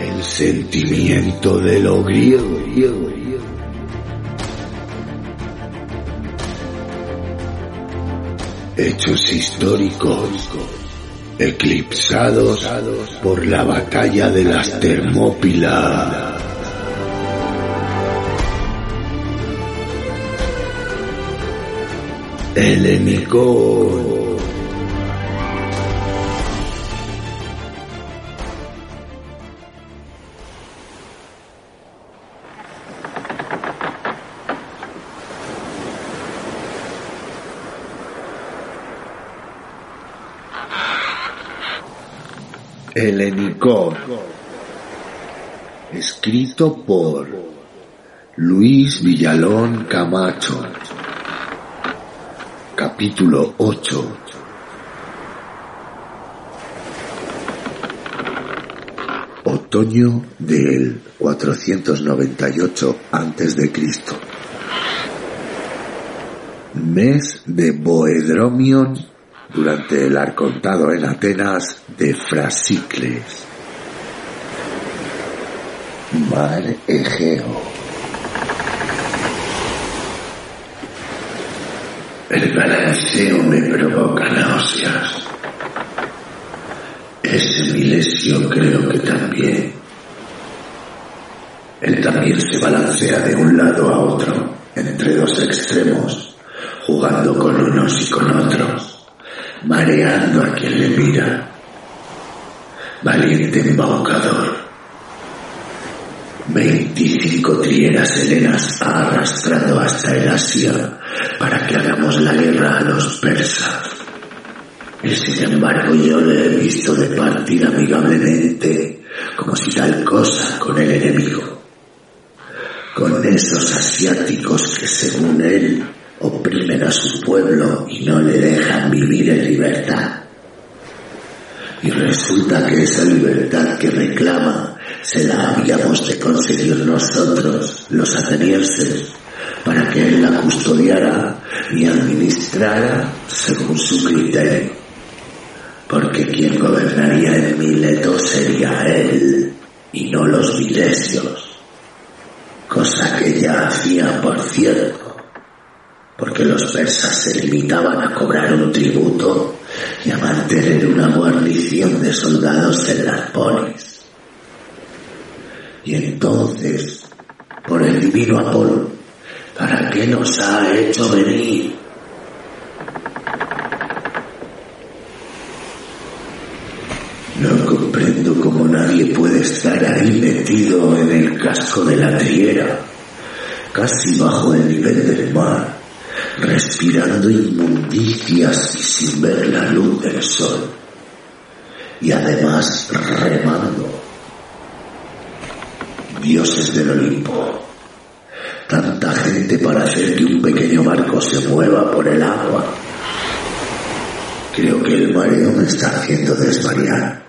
El sentimiento de lo griego. Hechos históricos eclipsados por la batalla de las Termópilas. Helenicón. Helenicón. Escrito por Luis Villalón Camacho. Capítulo 8. Otoño del 498 antes de Cristo. Mes de Boedromion durante el arcontado en Atenas de Frasicles. Mar Egeo. El balanceo me provoca náuseas. Ese milesio creo que también. Él también se balancea de un lado a otro, entre dos extremos, jugando con unos y con otros, mareando a quien le mira. Valiente embaucador. Veinticinco trieras helenas ha arrastrado hasta el Asia para que hagamos la guerra a los persas. Y sin embargo yo le he visto de partir amigablemente, como si tal cosa con el enemigo. Con esos asiáticos que según él oprimen a su pueblo y no le dejan vivir en libertad. Y resulta que esa libertad que reclama se la habíamos de conseguir nosotros, los atenienses, para que él la custodiara y administrara según su criterio. Porque quien gobernaría en Mileto sería él y no los milesios. Cosa que ya hacía, por cierto, porque los persas se limitaban a cobrar un tributo y a mantener una guarnición de soldados en las polis. Y entonces, por el divino Apolo, ¿para qué nos ha hecho venir? No comprendo cómo nadie puede estar ahí metido en el casco de la triera, casi bajo el nivel del mar, respirando inmundicias y sin ver la luz del sol, y además remando. Dioses del Olimpo, tanta gente para hacer que un pequeño barco se mueva por el agua. Creo que el mareo me está haciendo desvariar.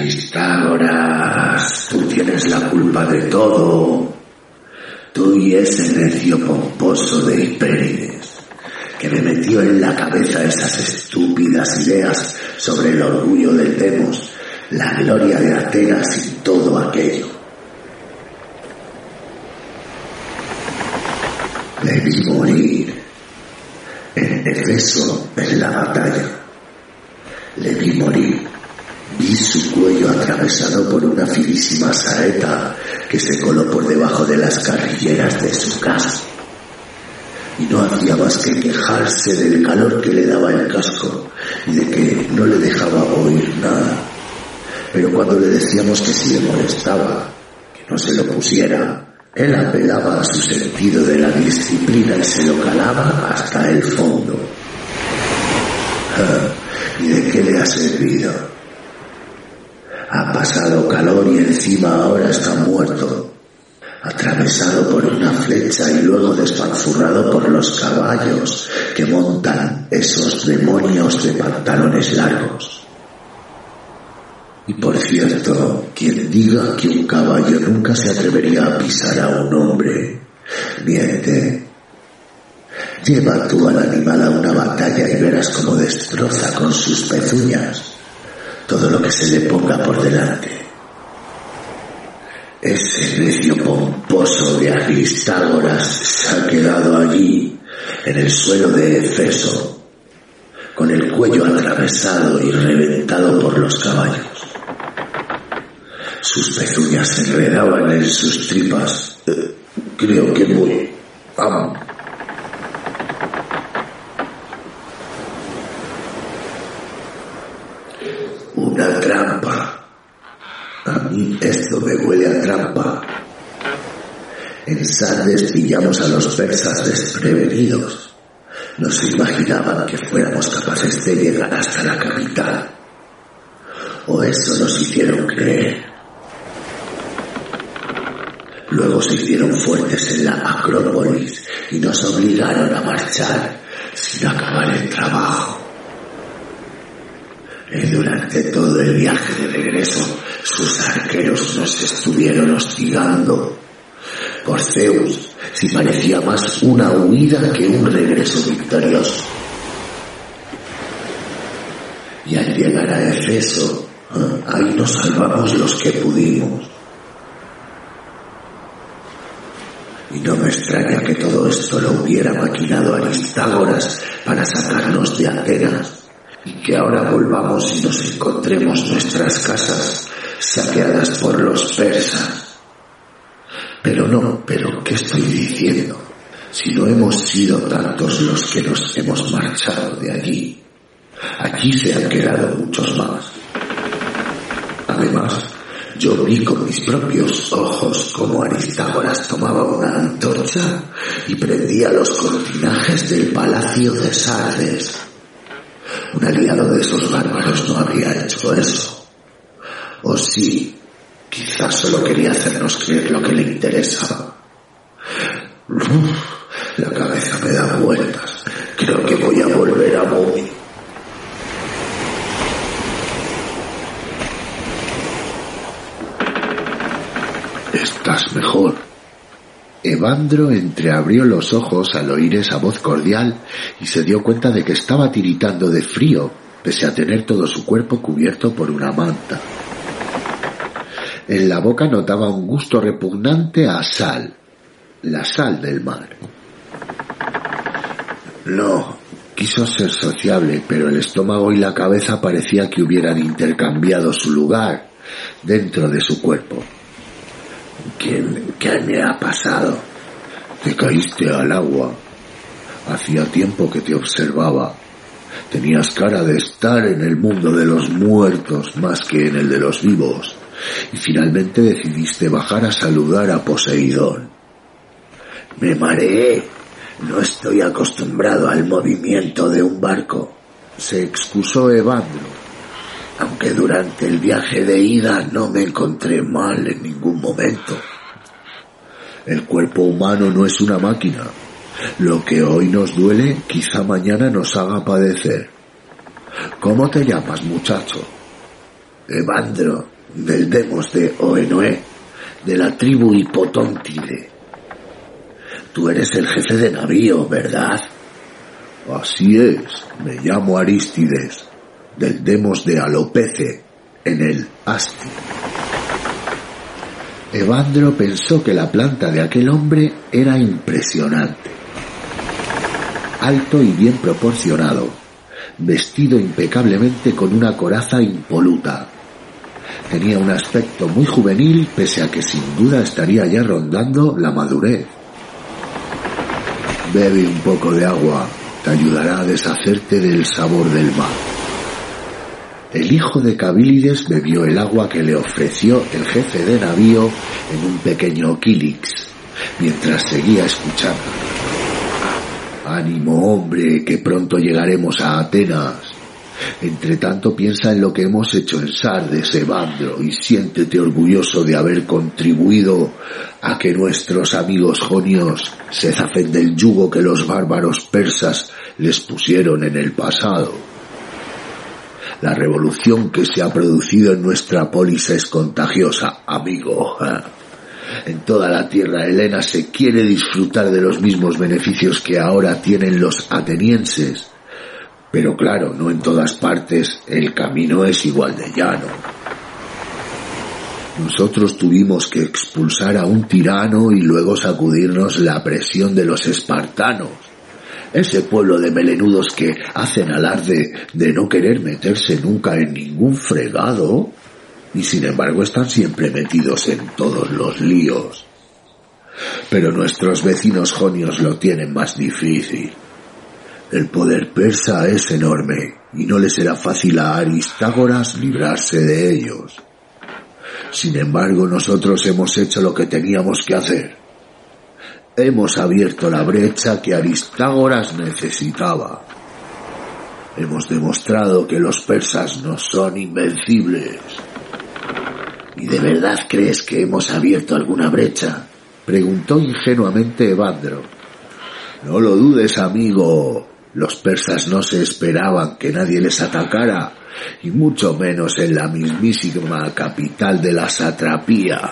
Aristágoras, tú tienes la culpa de todo. Tú y ese necio pomposo de Hipérides, que me metió en la cabeza esas estúpidas ideas sobre el orgullo de Demos, la gloria de Atenas y todo aquello. Le vi morir en Efeso en la batalla. Le vi morir. Vi su cuello atravesado por una finísima saeta que se coló por debajo de las carrilleras de su casa. Y no hacía más que quejarse del calor que le daba el casco y de que no le dejaba oír nada. Pero cuando le decíamos que si le molestaba, que no se lo pusiera, él apelaba a su sentido de la disciplina y se lo calaba hasta el fondo. Ah, ¿Y de qué le ha servido? Ha pasado calor y encima ahora está muerto, atravesado por una flecha y luego despanzurrado por los caballos que montan esos demonios de pantalones largos. Y por cierto, quien diga que un caballo nunca se atrevería a pisar a un hombre, miente. Lleva tú al animal a una batalla y verás cómo destroza con sus pezuñas todo lo que se le ponga por delante. Ese necio pomposo de Aristágoras se ha quedado allí, en el suelo de Efeso, con el cuello atravesado y reventado por los caballos. Sus pezuñas se enredaban en sus tripas. Eh, creo que muy... Vamos. Una trampa. A mí esto huele a trampa. En Sardes pillamos a los persas desprevenidos. No se imaginaban que fuéramos capaces de llegar hasta la capital. O eso nos hicieron creer. Luego se hicieron fuertes en la Acrópolis y nos obligaron a marchar sin acabar el trabajo. Y durante todo el viaje de regreso, sus arqueros nos estuvieron hostigando. Por Zeus, si parecía más una huida que un regreso victorioso. Y al llegar a Efeso, ahí nos salvamos los que pudimos. Y no me extraña que todo esto lo hubiera maquinado Aristágoras para sacarnos de Atenas y que ahora volvamos y nos encontremos nuestras casas saqueadas por los persas. Pero no, pero ¿qué estoy diciendo? Si no hemos sido tantos los que nos hemos marchado de allí, aquí se han quedado muchos más. Además, yo vi con mis propios ojos cómo Aristágoras tomaba una antorcha y prendía los cortinajes del palacio de Sardes un aliado de esos bárbaros no habría hecho eso. O sí, quizás solo quería hacernos creer lo que le interesaba. la cabeza me da vueltas. Creo que voy a volver a Bobby. Estás mejor. Evandro entreabrió los ojos al oír esa voz cordial y se dio cuenta de que estaba tiritando de frío, pese a tener todo su cuerpo cubierto por una manta. En la boca notaba un gusto repugnante a sal, la sal del mar. No, quiso ser sociable, pero el estómago y la cabeza parecía que hubieran intercambiado su lugar dentro de su cuerpo. ¿Qué, me ha pasado? Te caíste al agua. Hacía tiempo que te observaba. Tenías cara de estar en el mundo de los muertos más que en el de los vivos. Y finalmente decidiste bajar a saludar a Poseidón. Me mareé. No estoy acostumbrado al movimiento de un barco. Se excusó Evandro aunque durante el viaje de ida no me encontré mal en ningún momento. El cuerpo humano no es una máquina. Lo que hoy nos duele quizá mañana nos haga padecer. ¿Cómo te llamas, muchacho? Evandro, del Demos de Oenoe, de la tribu Hipotóntide. Tú eres el jefe de navío, ¿verdad? Así es, me llamo Aristides del Demos de Alopece en el Asti. Evandro pensó que la planta de aquel hombre era impresionante. Alto y bien proporcionado, vestido impecablemente con una coraza impoluta. Tenía un aspecto muy juvenil pese a que sin duda estaría ya rondando la madurez. Bebe un poco de agua, te ayudará a deshacerte del sabor del mar. El hijo de Cabilides bebió el agua que le ofreció el jefe de navío en un pequeño quilix, mientras seguía escuchando. Ánimo, hombre, que pronto llegaremos a Atenas. Entre tanto piensa en lo que hemos hecho en Sardes, Evandro, y siéntete orgulloso de haber contribuido a que nuestros amigos jonios se zafen del yugo que los bárbaros persas les pusieron en el pasado. La revolución que se ha producido en nuestra polis es contagiosa, amigo. En toda la tierra Helena se quiere disfrutar de los mismos beneficios que ahora tienen los atenienses. Pero claro, no en todas partes el camino es igual de llano. Nosotros tuvimos que expulsar a un tirano y luego sacudirnos la presión de los espartanos. Ese pueblo de melenudos que hacen alarde de no querer meterse nunca en ningún fregado y sin embargo están siempre metidos en todos los líos. Pero nuestros vecinos jonios lo tienen más difícil. El poder persa es enorme y no le será fácil a Aristágoras librarse de ellos. Sin embargo, nosotros hemos hecho lo que teníamos que hacer. Hemos abierto la brecha que Aristágoras necesitaba. Hemos demostrado que los persas no son invencibles. ¿Y de verdad crees que hemos abierto alguna brecha? preguntó ingenuamente Evandro. No lo dudes, amigo. Los persas no se esperaban que nadie les atacara, y mucho menos en la mismísima capital de la satrapía.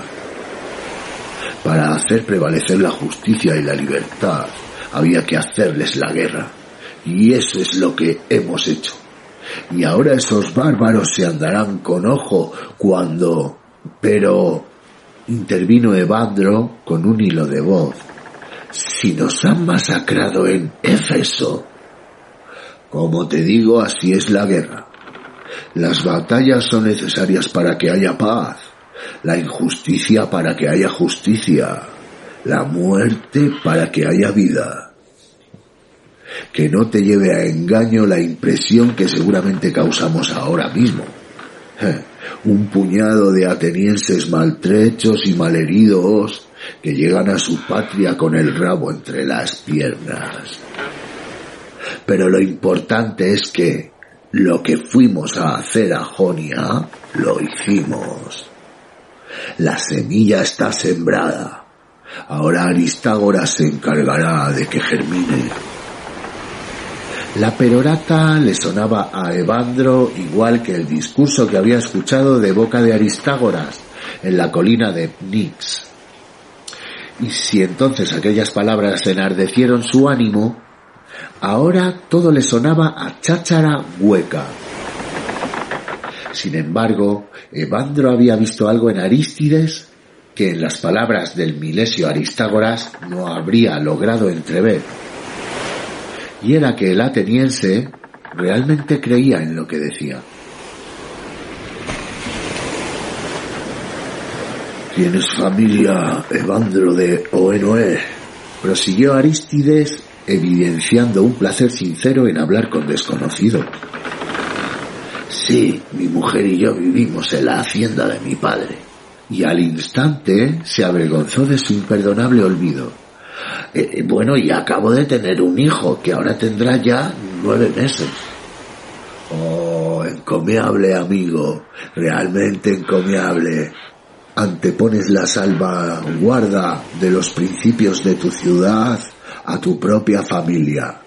Para hacer prevalecer la justicia y la libertad había que hacerles la guerra, y eso es lo que hemos hecho. Y ahora esos bárbaros se andarán con ojo cuando... Pero... intervino Evandro con un hilo de voz. Si nos han masacrado en Éfeso, como te digo, así es la guerra. Las batallas son necesarias para que haya paz, la injusticia para que haya justicia, la muerte para que haya vida. Que no te lleve a engaño la impresión que seguramente causamos ahora mismo. Un puñado de atenienses maltrechos y malheridos que llegan a su patria con el rabo entre las piernas. Pero lo importante es que lo que fuimos a hacer a Jonia, lo hicimos. La semilla está sembrada. Ahora Aristágoras se encargará de que germine. La perorata le sonaba a Evandro igual que el discurso que había escuchado de boca de Aristágoras en la colina de Nix. Y si entonces aquellas palabras enardecieron su ánimo, Ahora todo le sonaba a cháchara hueca. Sin embargo, Evandro había visto algo en Arístides que en las palabras del milesio Aristágoras no habría logrado entrever. Y era que el ateniense realmente creía en lo que decía. ¿Tienes familia, Evandro de Oenoe? Prosiguió Arístides evidenciando un placer sincero en hablar con desconocido. Sí, mi mujer y yo vivimos en la hacienda de mi padre. Y al instante se avergonzó de su imperdonable olvido. Eh, eh, bueno, y acabo de tener un hijo que ahora tendrá ya nueve meses. Oh, encomiable amigo, realmente encomiable. Antepones la salvaguarda de los principios de tu ciudad a tu propia familia.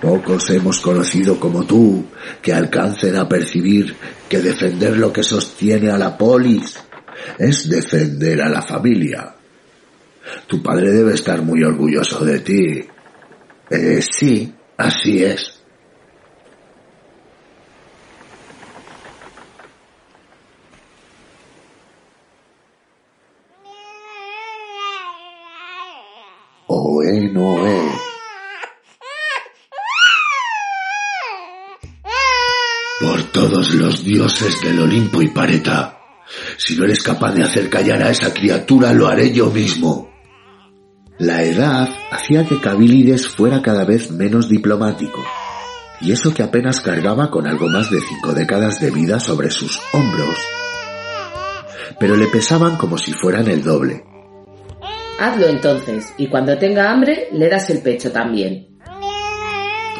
Pocos hemos conocido como tú que alcancen a percibir que defender lo que sostiene a la polis es defender a la familia. Tu padre debe estar muy orgulloso de ti. Eh, sí, así es. Por todos los dioses del Olimpo y Pareta, si no eres capaz de hacer callar a esa criatura, lo haré yo mismo. La edad hacía que Cabilides fuera cada vez menos diplomático, y eso que apenas cargaba con algo más de cinco décadas de vida sobre sus hombros. Pero le pesaban como si fueran el doble Hazlo entonces, y cuando tenga hambre le das el pecho también.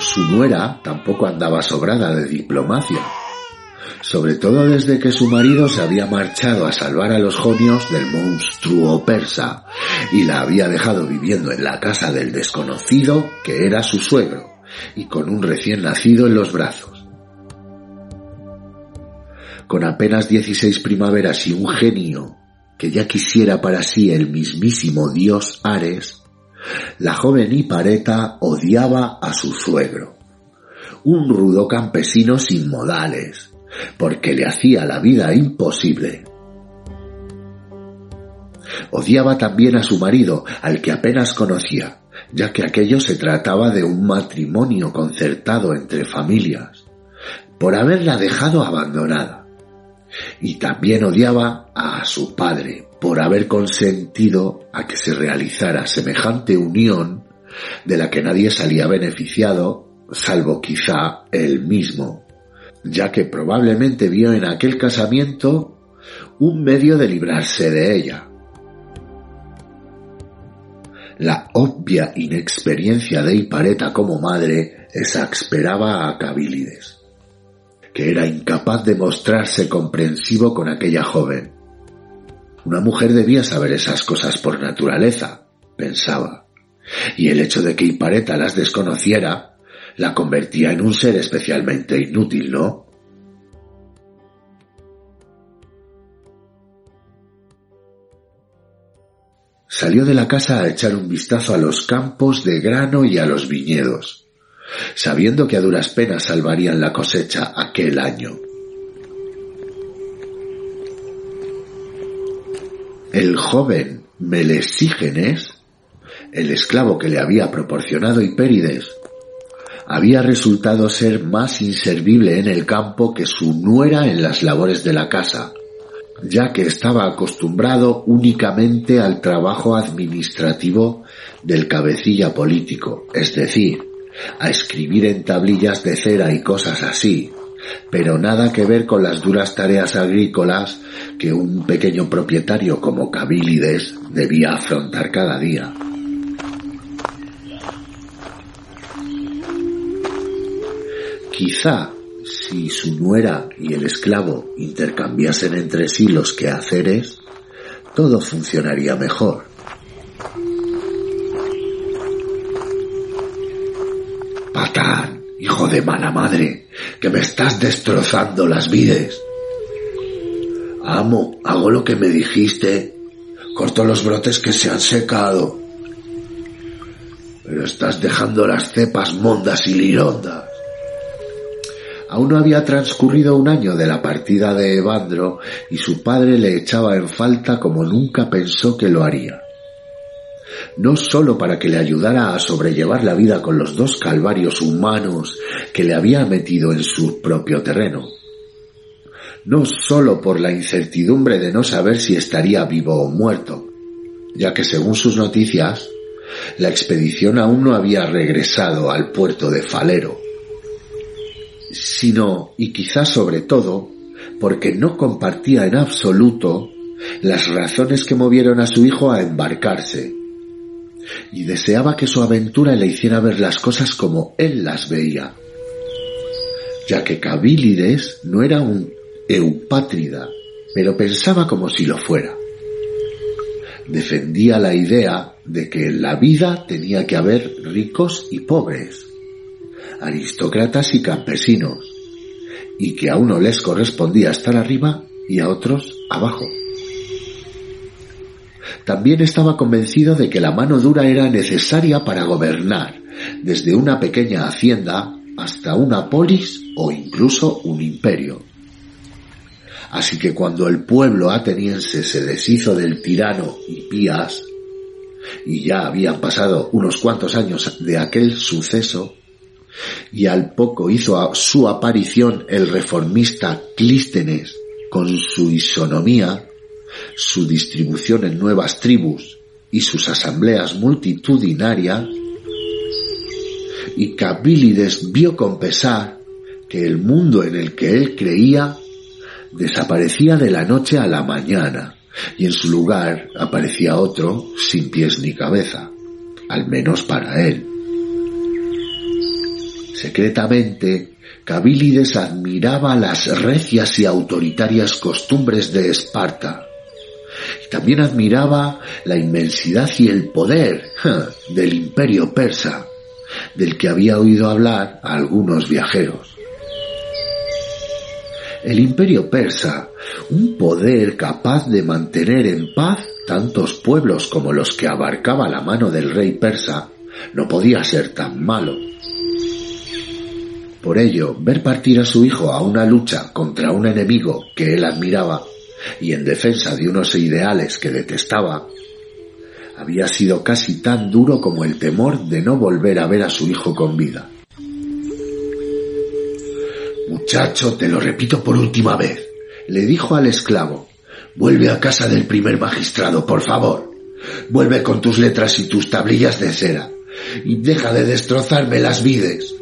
Su nuera tampoco andaba sobrada de diplomacia, sobre todo desde que su marido se había marchado a salvar a los jonios del monstruo persa y la había dejado viviendo en la casa del desconocido que era su suegro y con un recién nacido en los brazos. Con apenas 16 primaveras y un genio que ya quisiera para sí el mismísimo dios Ares, la joven Hipareta odiaba a su suegro, un rudo campesino sin modales, porque le hacía la vida imposible. Odiaba también a su marido, al que apenas conocía, ya que aquello se trataba de un matrimonio concertado entre familias, por haberla dejado abandonada. Y también odiaba a su padre por haber consentido a que se realizara semejante unión de la que nadie salía beneficiado, salvo quizá él mismo, ya que probablemente vio en aquel casamiento un medio de librarse de ella. La obvia inexperiencia de Hipareta como madre exasperaba a Cabilides, que era incapaz de mostrarse comprensivo con aquella joven. Una mujer debía saber esas cosas por naturaleza, pensaba, y el hecho de que Hipareta las desconociera la convertía en un ser especialmente inútil, ¿no? Salió de la casa a echar un vistazo a los campos de grano y a los viñedos, sabiendo que a duras penas salvarían la cosecha aquel año. El joven Melesígenes, el esclavo que le había proporcionado Hipérides, había resultado ser más inservible en el campo que su nuera en las labores de la casa, ya que estaba acostumbrado únicamente al trabajo administrativo del cabecilla político, es decir, a escribir en tablillas de cera y cosas así, pero nada que ver con las duras tareas agrícolas que un pequeño propietario como Cabilides debía afrontar cada día. Quizá si su nuera y el esclavo intercambiasen entre sí los quehaceres, todo funcionaría mejor. De mala madre, que me estás destrozando las vides. Amo, hago lo que me dijiste. Corto los brotes que se han secado. Pero estás dejando las cepas mondas y lirondas. Aún no había transcurrido un año de la partida de Evandro y su padre le echaba en falta como nunca pensó que lo haría. No sólo para que le ayudara a sobrellevar la vida con los dos calvarios humanos que le había metido en su propio terreno, no sólo por la incertidumbre de no saber si estaría vivo o muerto, ya que según sus noticias, la expedición aún no había regresado al puerto de Falero, sino, y quizás sobre todo, porque no compartía en absoluto las razones que movieron a su hijo a embarcarse, y deseaba que su aventura le hiciera ver las cosas como él las veía, ya que Cabilides no era un eupátrida, pero pensaba como si lo fuera. Defendía la idea de que en la vida tenía que haber ricos y pobres, aristócratas y campesinos, y que a uno les correspondía estar arriba y a otros abajo. También estaba convencido de que la mano dura era necesaria para gobernar, desde una pequeña hacienda hasta una polis o incluso un imperio. Así que cuando el pueblo ateniense se deshizo del tirano Hipías, y ya habían pasado unos cuantos años de aquel suceso, y al poco hizo su aparición el reformista Clístenes con su isonomía, su distribución en nuevas tribus y sus asambleas multitudinarias, y Cabilides vio con pesar que el mundo en el que él creía desaparecía de la noche a la mañana y en su lugar aparecía otro sin pies ni cabeza, al menos para él. Secretamente, Cabilides admiraba las recias y autoritarias costumbres de Esparta. También admiraba la inmensidad y el poder del imperio persa, del que había oído hablar algunos viajeros. El imperio persa un poder capaz de mantener en paz tantos pueblos como los que abarcaba la mano del rey persa, no podía ser tan malo. Por ello, ver partir a su hijo a una lucha contra un enemigo que él admiraba y en defensa de unos ideales que detestaba, había sido casi tan duro como el temor de no volver a ver a su hijo con vida. Muchacho, te lo repito por última vez, le dijo al esclavo, vuelve a casa del primer magistrado, por favor. Vuelve con tus letras y tus tablillas de cera y deja de destrozarme las vides.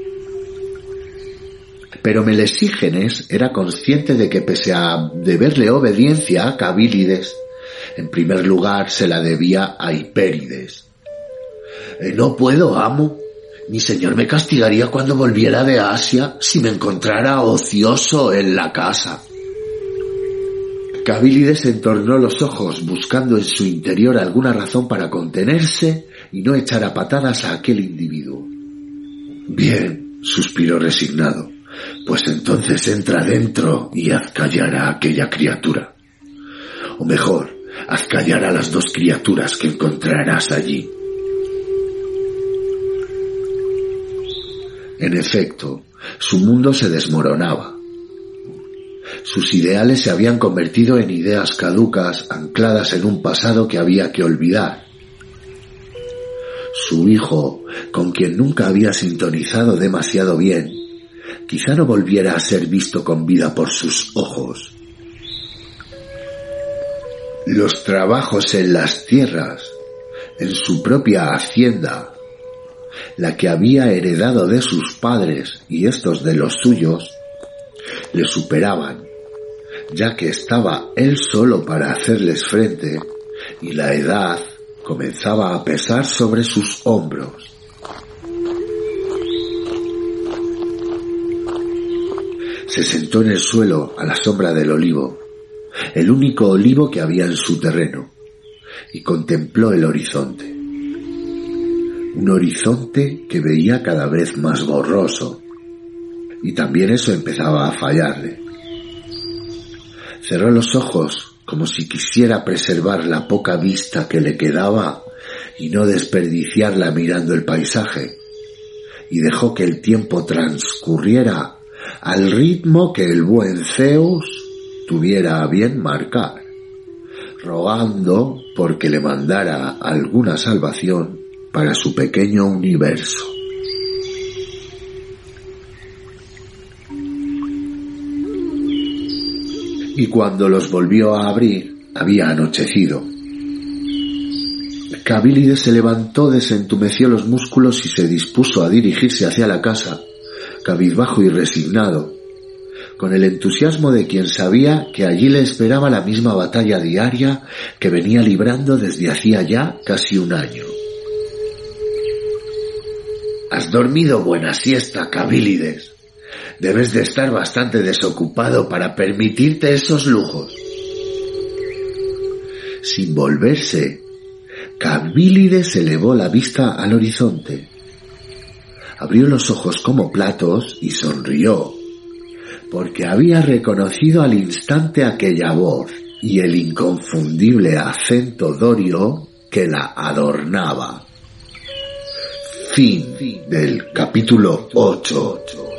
Pero Melesígenes era consciente de que pese a deberle obediencia a Cabilides, en primer lugar se la debía a Hipérides. Eh, no puedo, amo. Mi señor me castigaría cuando volviera de Asia si me encontrara ocioso en la casa. Cabilides entornó los ojos buscando en su interior alguna razón para contenerse y no echar a patadas a aquel individuo. Bien, suspiró resignado, pues entonces entra dentro y haz callar a aquella criatura. O mejor, haz callar a las dos criaturas que encontrarás allí. En efecto, su mundo se desmoronaba. Sus ideales se habían convertido en ideas caducas ancladas en un pasado que había que olvidar. Su hijo, con quien nunca había sintonizado demasiado bien, quizá no volviera a ser visto con vida por sus ojos. Los trabajos en las tierras, en su propia hacienda, la que había heredado de sus padres y estos de los suyos, le superaban, ya que estaba él solo para hacerles frente y la edad comenzaba a pesar sobre sus hombros. Se sentó en el suelo a la sombra del olivo, el único olivo que había en su terreno, y contempló el horizonte. Un horizonte que veía cada vez más borroso, y también eso empezaba a fallarle. Cerró los ojos como si quisiera preservar la poca vista que le quedaba y no desperdiciarla mirando el paisaje, y dejó que el tiempo transcurriera al ritmo que el buen Zeus tuviera a bien marcar, rogando porque le mandara alguna salvación para su pequeño universo. Y cuando los volvió a abrir, había anochecido. Cabilides se levantó, desentumeció los músculos y se dispuso a dirigirse hacia la casa, cabizbajo y resignado, con el entusiasmo de quien sabía que allí le esperaba la misma batalla diaria que venía librando desde hacía ya casi un año. Has dormido buena siesta, Cabilides. Debes de estar bastante desocupado para permitirte esos lujos. Sin volverse, Cabilides elevó la vista al horizonte abrió los ojos como platos y sonrió, porque había reconocido al instante aquella voz y el inconfundible acento dorio que la adornaba. Fin del capítulo 8.